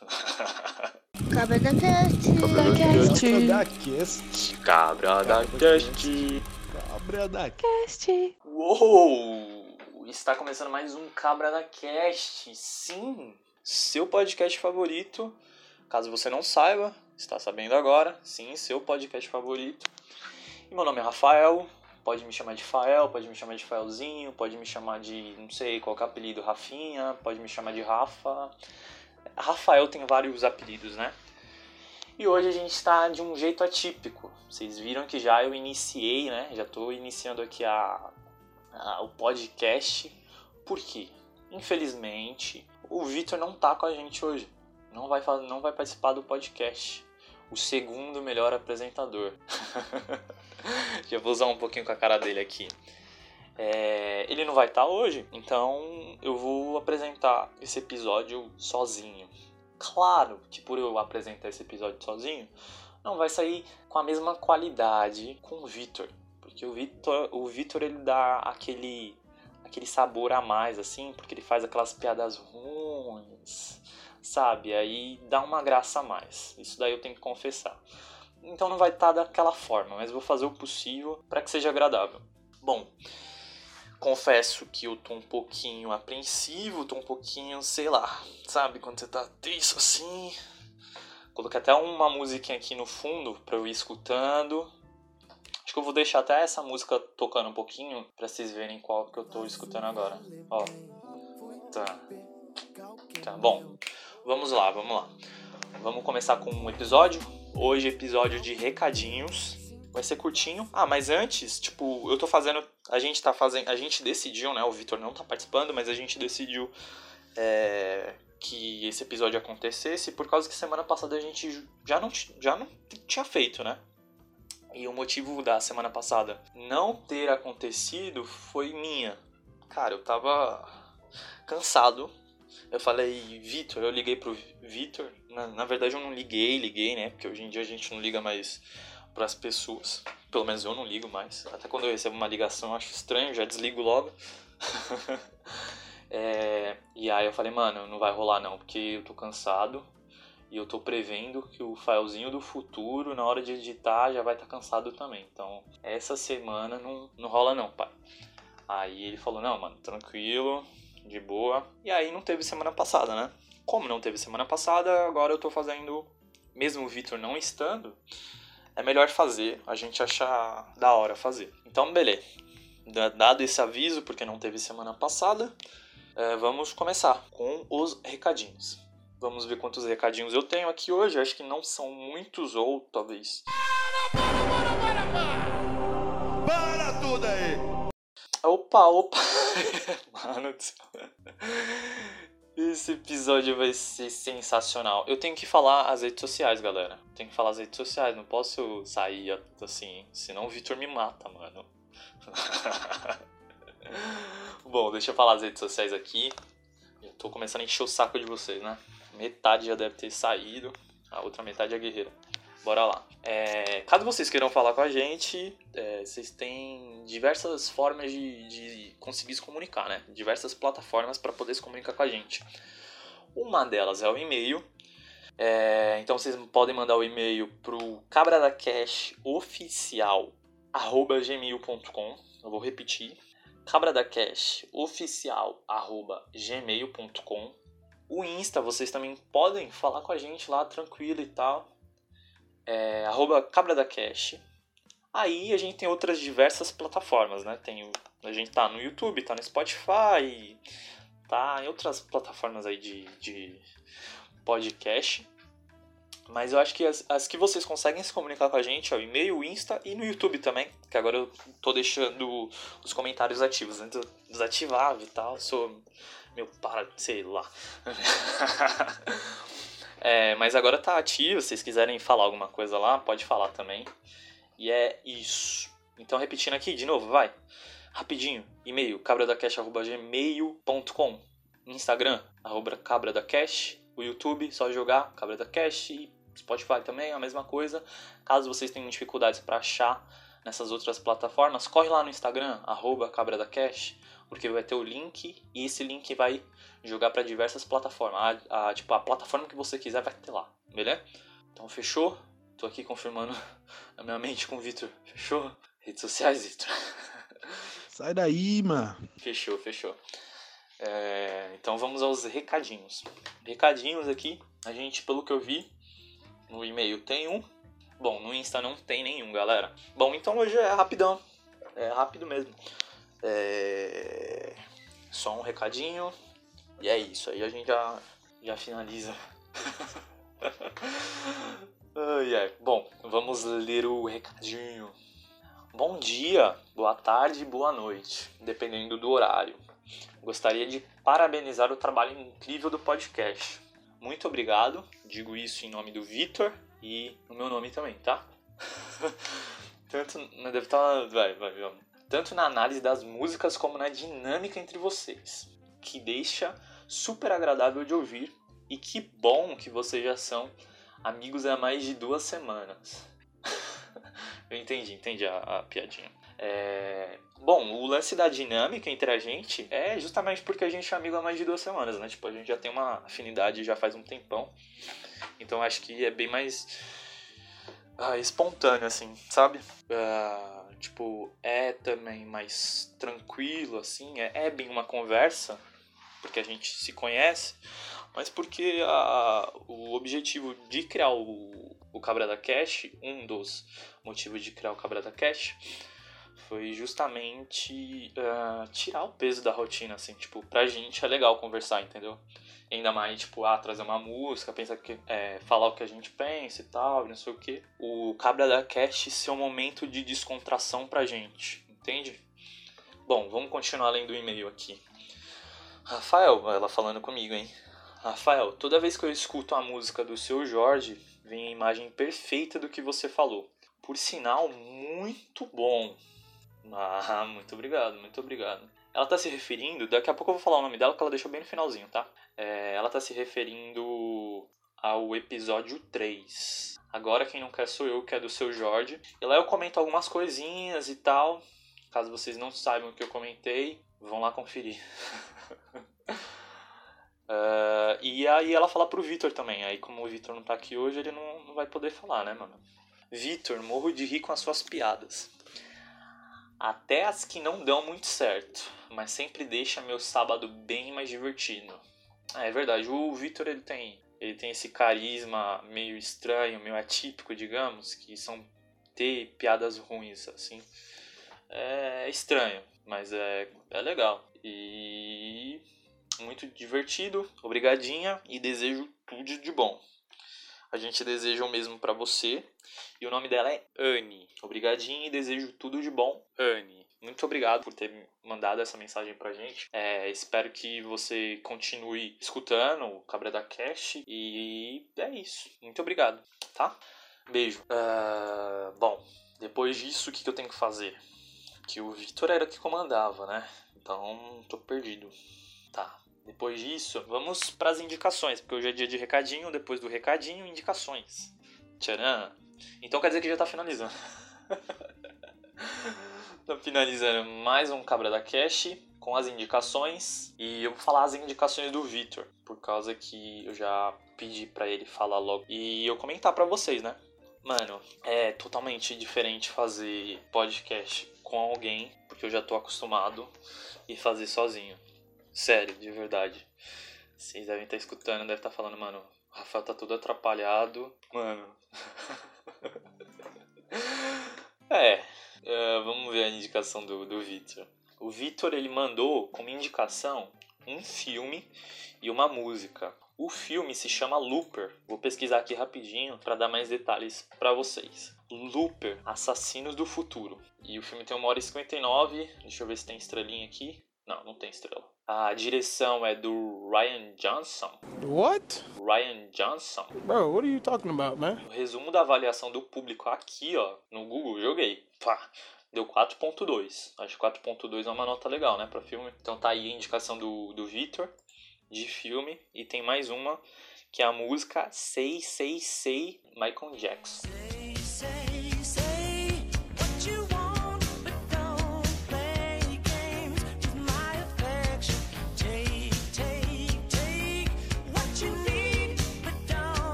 Cabra da Cast. Cabra da Cast. Cabra da Cast. Cabra da Cast. Uou! Está começando mais um Cabra da Cast. Sim, seu podcast favorito. Caso você não saiba, está sabendo agora. Sim, seu podcast favorito. E meu nome é Rafael. Pode me chamar de Fael, pode me chamar de Faelzinho, pode me chamar de, não sei, qual é apelido, Rafinha, pode me chamar de Rafa. Rafael tem vários apelidos, né? E hoje a gente está de um jeito atípico. Vocês viram que já eu iniciei, né? Já estou iniciando aqui a, a, o podcast. Por quê? Infelizmente, o Vitor não tá com a gente hoje. Não vai, não vai participar do podcast. O segundo melhor apresentador. já vou usar um pouquinho com a cara dele aqui. É, ele não vai estar tá hoje, então eu vou apresentar esse episódio sozinho. Claro que por eu apresentar esse episódio sozinho, não vai sair com a mesma qualidade com o Vitor, porque o Vitor, o Vitor ele dá aquele aquele sabor a mais assim, porque ele faz aquelas piadas ruins, sabe? Aí dá uma graça a mais. Isso daí eu tenho que confessar. Então não vai estar tá daquela forma, mas vou fazer o possível para que seja agradável. Bom, confesso que eu tô um pouquinho apreensivo, tô um pouquinho, sei lá, sabe, quando você tá tenso assim. Coloquei até uma musiquinha aqui no fundo pra eu ir escutando. Acho que eu vou deixar até essa música tocando um pouquinho pra vocês verem qual que eu tô escutando agora. Ó. Tá. Tá, bom. Vamos lá, vamos lá. Vamos começar com um episódio. Hoje, episódio de recadinhos vai ser curtinho. Ah, mas antes, tipo, eu tô fazendo. A gente tá fazendo. A gente decidiu, né? O Vitor não tá participando, mas a gente decidiu é, que esse episódio acontecesse por causa que semana passada a gente já não, já não tinha feito, né? E o motivo da semana passada não ter acontecido foi minha. Cara, eu tava cansado. Eu falei, Vitor, eu liguei pro Vitor. Na, na verdade, eu não liguei, liguei, né? Porque hoje em dia a gente não liga mais para as pessoas. Pelo menos eu não ligo mais. Até quando eu recebo uma ligação eu acho estranho, já desligo logo. é, e aí eu falei, mano, não vai rolar não, porque eu tô cansado. E eu tô prevendo que o filezinho do futuro, na hora de editar, já vai estar tá cansado também. Então, essa semana não, não rola não, pai. Aí ele falou, não, mano, tranquilo, de boa. E aí não teve semana passada, né? Como não teve semana passada, agora eu tô fazendo, mesmo o Vitor não estando, é melhor fazer, a gente achar da hora fazer. Então, beleza. Dado esse aviso, porque não teve semana passada, é, vamos começar com os recadinhos. Vamos ver quantos recadinhos eu tenho aqui hoje. Acho que não são muitos, ou talvez. Para, para, para, para! Para, para tudo aí! Opa, opa! Mano do céu. Esse episódio vai ser sensacional. Eu tenho que falar as redes sociais, galera. Tenho que falar as redes sociais, não posso sair assim, senão o Vitor me mata, mano. Bom, deixa eu falar as redes sociais aqui. Eu tô começando a encher o saco de vocês, né? Metade já deve ter saído, a outra metade é guerreira. Bora lá. É, caso vocês queiram falar com a gente, é, vocês têm diversas formas de, de, conseguir se comunicar, né? Diversas plataformas para poder se comunicar com a gente. Uma delas é o e-mail. É, então vocês podem mandar o e-mail pro cabradacashoficial@gmail.com. Eu vou repetir. cabradacashoficial@gmail.com. O Insta, vocês também podem falar com a gente lá tranquilo e tal é, arroba Cabra da Cash. Aí a gente tem outras diversas plataformas, né? Tem, a gente tá no YouTube, tá no Spotify, tá em outras plataformas aí de, de podcast. Mas eu acho que as, as, que vocês conseguem se comunicar com a gente é o e-mail, o Insta e no YouTube também. Que agora eu tô deixando os comentários ativos. Antes eu desativava e tal. Sou meu para, sei lá. É, mas agora tá ativo, se vocês quiserem falar alguma coisa lá, pode falar também. E é isso. Então, repetindo aqui de novo, vai. Rapidinho. E-mail, cabradacast.gmail.com Instagram, arroba cabradacast. O YouTube, só jogar Cabra da Cash. Spotify também, a mesma coisa. Caso vocês tenham dificuldades para achar nessas outras plataformas, corre lá no Instagram, arroba Cabra da Cash, porque vai ter o link e esse link vai jogar para diversas plataformas. A, a, tipo, a plataforma que você quiser vai ter lá, beleza? Então fechou? Tô aqui confirmando a minha mente com o Vitor. Fechou? Redes sociais, Vitor. Sai daí, mano. Fechou, fechou. É, então vamos aos recadinhos. Recadinhos aqui, a gente, pelo que eu vi, no e-mail tem um. Bom, no Insta não tem nenhum, galera. Bom, então hoje é rapidão. É rápido mesmo. É... Só um recadinho. E é isso. Aí a gente já, já finaliza. ai, ai. Bom, vamos ler o recadinho. Bom dia, boa tarde, boa noite, dependendo do horário. Gostaria de parabenizar o trabalho incrível do podcast. Muito obrigado, digo isso em nome do Vitor e no meu nome também, tá? Tanto deve estar, tá, vai, vai, vamos. Tanto na análise das músicas como na dinâmica entre vocês, que deixa super agradável de ouvir e que bom que vocês já são amigos há mais de duas semanas. Eu entendi, entendi a, a piadinha. É... Bom, o lance da dinâmica entre a gente é justamente porque a gente é amigo há mais de duas semanas, né? Tipo, a gente já tem uma afinidade já faz um tempão. Então acho que é bem mais ah, espontâneo, assim, sabe? Uh, tipo, é também mais tranquilo, assim, é, é bem uma conversa, porque a gente se conhece, mas porque a, o objetivo de criar o, o Cabra da Cash, um dos motivos de criar o Cabra da Cash, foi justamente uh, tirar o peso da rotina, assim, tipo, pra gente é legal conversar, entendeu? ainda mais, tipo, ah, trazer uma música, pensar que, é, falar o que a gente pensa e tal, não sei o que. O Cabra da Cast ser um momento de descontração pra gente, entende? Bom, vamos continuar lendo o e-mail aqui. Rafael, ela falando comigo, hein? Rafael, toda vez que eu escuto a música do seu Jorge, vem a imagem perfeita do que você falou. Por sinal, muito bom. Ah, muito obrigado, muito obrigado. Ela tá se referindo, daqui a pouco eu vou falar o nome dela, que ela deixou bem no finalzinho, tá? É, ela tá se referindo ao episódio 3. Agora quem não quer sou eu, que é do seu Jorge. E lá eu comento algumas coisinhas e tal. Caso vocês não saibam o que eu comentei, vão lá conferir. uh, e aí ela fala pro Vitor também. Aí como o Vitor não tá aqui hoje, ele não, não vai poder falar, né, mano? Vitor, morro de rir com as suas piadas. Até as que não dão muito certo, mas sempre deixa meu sábado bem mais divertido. Ah, é verdade, o Victor ele tem, ele tem esse carisma meio estranho, meio atípico, digamos, que são ter piadas ruins, assim. É estranho, mas é, é legal. E muito divertido, obrigadinha e desejo tudo de bom. A gente deseja o mesmo para você. E o nome dela é Anne. Obrigadinho e desejo tudo de bom, Anne. Muito obrigado por ter mandado essa mensagem pra gente. É, espero que você continue escutando o Cabra da Cash. E é isso. Muito obrigado, tá? Beijo. Uh, bom, depois disso, o que, eu tenho que fazer? Que o Vitor era que comandava, né? Então, tô perdido. Tá, depois disso, vamos para as indicações, porque hoje é dia de recadinho, depois do recadinho, indicações. Tcharam! Então quer dizer que já está finalizando. Tô finalizando mais um Cabra da Cash com as indicações e eu vou falar as indicações do Victor, por causa que eu já pedi para ele falar logo e eu comentar para vocês, né? Mano, é totalmente diferente fazer podcast com alguém, porque eu já tô acostumado e fazer sozinho. Sério, de verdade. Vocês devem estar escutando, devem estar falando, mano, o Rafael tá todo atrapalhado. Mano. é, uh, vamos ver a indicação do, do Victor. O Victor ele mandou como indicação um filme e uma música. O filme se chama Looper. Vou pesquisar aqui rapidinho para dar mais detalhes para vocês. Looper, Assassinos do Futuro. E o filme tem 1 hora e 59. Deixa eu ver se tem estrelinha aqui. Não, não tem estrela. A direção é do Ryan Johnson. What? Ryan Johnson. Bro, what are you talking about, man? O resumo da avaliação do público aqui, ó, no Google, joguei. Pá, deu 4.2. Acho que 4.2 é uma nota legal, né, pra filme. Então tá aí a indicação do, do Victor de filme. E tem mais uma, que é a música Say, Say, Say, Michael Jackson.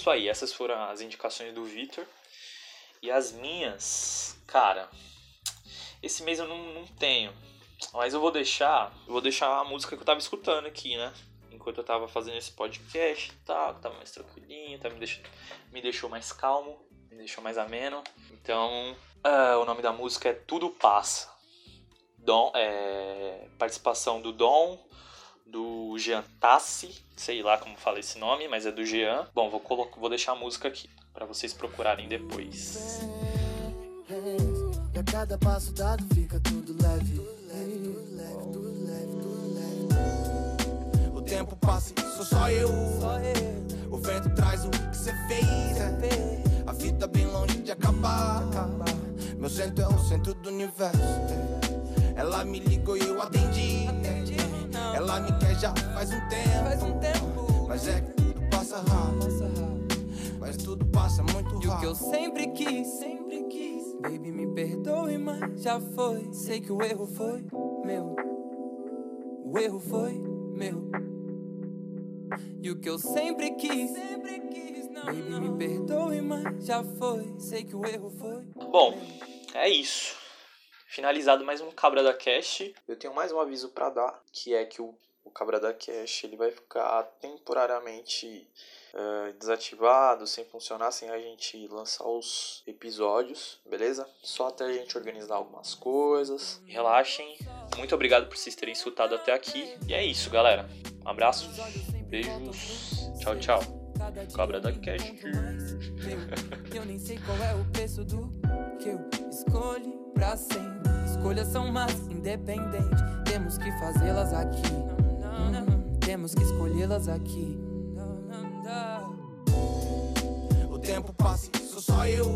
Isso aí. Essas foram as indicações do Victor. E as minhas, cara, esse mês eu não, não tenho. Mas eu vou deixar. Eu vou deixar a música que eu tava escutando aqui, né? Enquanto eu tava fazendo esse podcast e tal, que tava mais tranquilinho, tá, me, deixou, me deixou mais calmo, me deixou mais ameno. Então, uh, o nome da música é Tudo Passa. Dom, é, participação do Dom, do Jean Tassi, sei lá como fala esse nome, mas é do Jean. Bom, vou, colocar, vou deixar a música aqui para vocês procurarem depois. E a cada passo dado fica tudo leve. Tudo leve, tudo leve, tudo leve. O tempo passa sou só eu. O vento traz o que cê fez. A vida bem longe de acabar. Meu centro é o centro do universo. Ela me ligou e eu atendi. Ela me quer já faz um tempo. Mas é que tudo passa rápido. Mas tudo passa muito rápido. E o que eu sempre quis, sempre quis. Baby, me perdoe, mas já foi. Sei que o erro foi meu. O erro foi meu. E o que eu sempre quis, sempre quis. Não, Baby, não. me perdoe, mas já foi. Sei que o erro foi. Bom, é isso. Finalizado mais um Cabra da Cash. Eu tenho mais um aviso para dar, que é que o, o Cabra da Cash ele vai ficar temporariamente uh, desativado, sem funcionar, sem a gente lançar os episódios, beleza? Só até a gente organizar algumas coisas. Relaxem. Muito obrigado por vocês terem escutado até aqui. E é isso, galera. Um abraço, beijos, tchau, tchau. Cabra da Cash. Eu nem sei qual é o preço do que eu escolhi pra sempre. Escolhas são más, independente. Temos que fazê-las aqui. Hum, temos que escolhê-las aqui. O tempo passa sou só eu.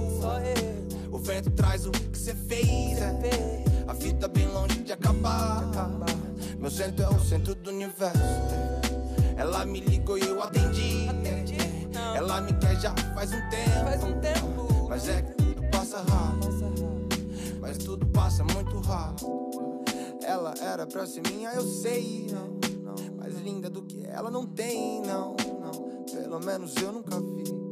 O vento traz o que cê fez. A vida bem longe de acabar. Meu centro é o centro do universo. Ela me ligou e eu atendi. Ela me quer já faz um tempo. Mas é que tudo passa rápido. Mas tudo passa muito rápido. Ela era ser minha, eu sei. Mais linda do que ela não tem, não, não. Pelo menos eu nunca vi.